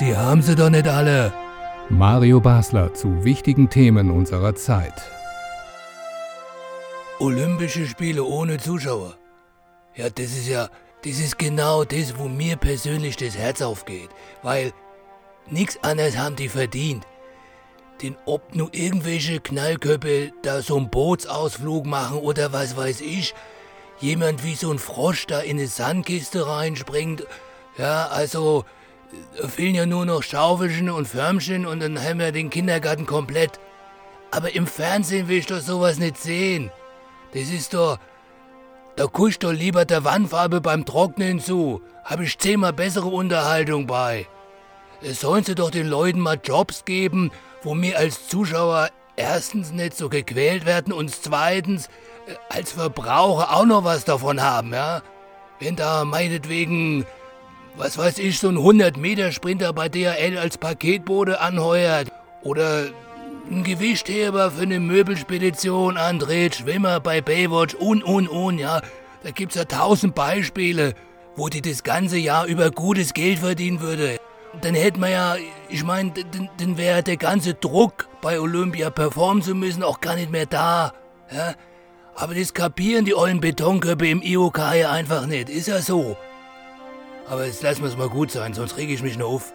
Die haben sie doch nicht alle. Mario Basler zu wichtigen Themen unserer Zeit. Olympische Spiele ohne Zuschauer. Ja, das ist ja, das ist genau das, wo mir persönlich das Herz aufgeht. Weil nichts anderes haben die verdient. Den ob nur irgendwelche Knallköpfe da so einen Bootsausflug machen oder was weiß ich. Jemand wie so ein Frosch da in eine Sandkiste reinspringt. Ja, also da fehlen ja nur noch Schaufelchen und Förmchen und dann haben wir den Kindergarten komplett. Aber im Fernsehen will ich doch sowas nicht sehen. Das ist doch. Da guck ich doch lieber der Wandfarbe beim Trocknen zu. Hab ich zehnmal bessere Unterhaltung bei. Sollen sie doch den Leuten mal Jobs geben, wo wir als Zuschauer erstens nicht so gequält werden und zweitens äh, als Verbraucher auch noch was davon haben, ja? Wenn da meinetwegen, was weiß ich, so ein 100-Meter-Sprinter bei DHL als Paketbote anheuert oder ein Gewichtheber für eine Möbelspedition andreht, Schwimmer bei Baywatch und, und, und, ja. Da gibt's ja tausend Beispiele, wo die das ganze Jahr über gutes Geld verdienen würde. Dann hätten wir ja, ich meine, dann, dann wäre der ganze Druck, bei Olympia performen zu müssen, auch gar nicht mehr da. Ja? Aber das kapieren die ollen Betonköpfe im IOK ja einfach nicht. Ist ja so. Aber jetzt lassen wir es mal gut sein, sonst reg ich mich noch auf.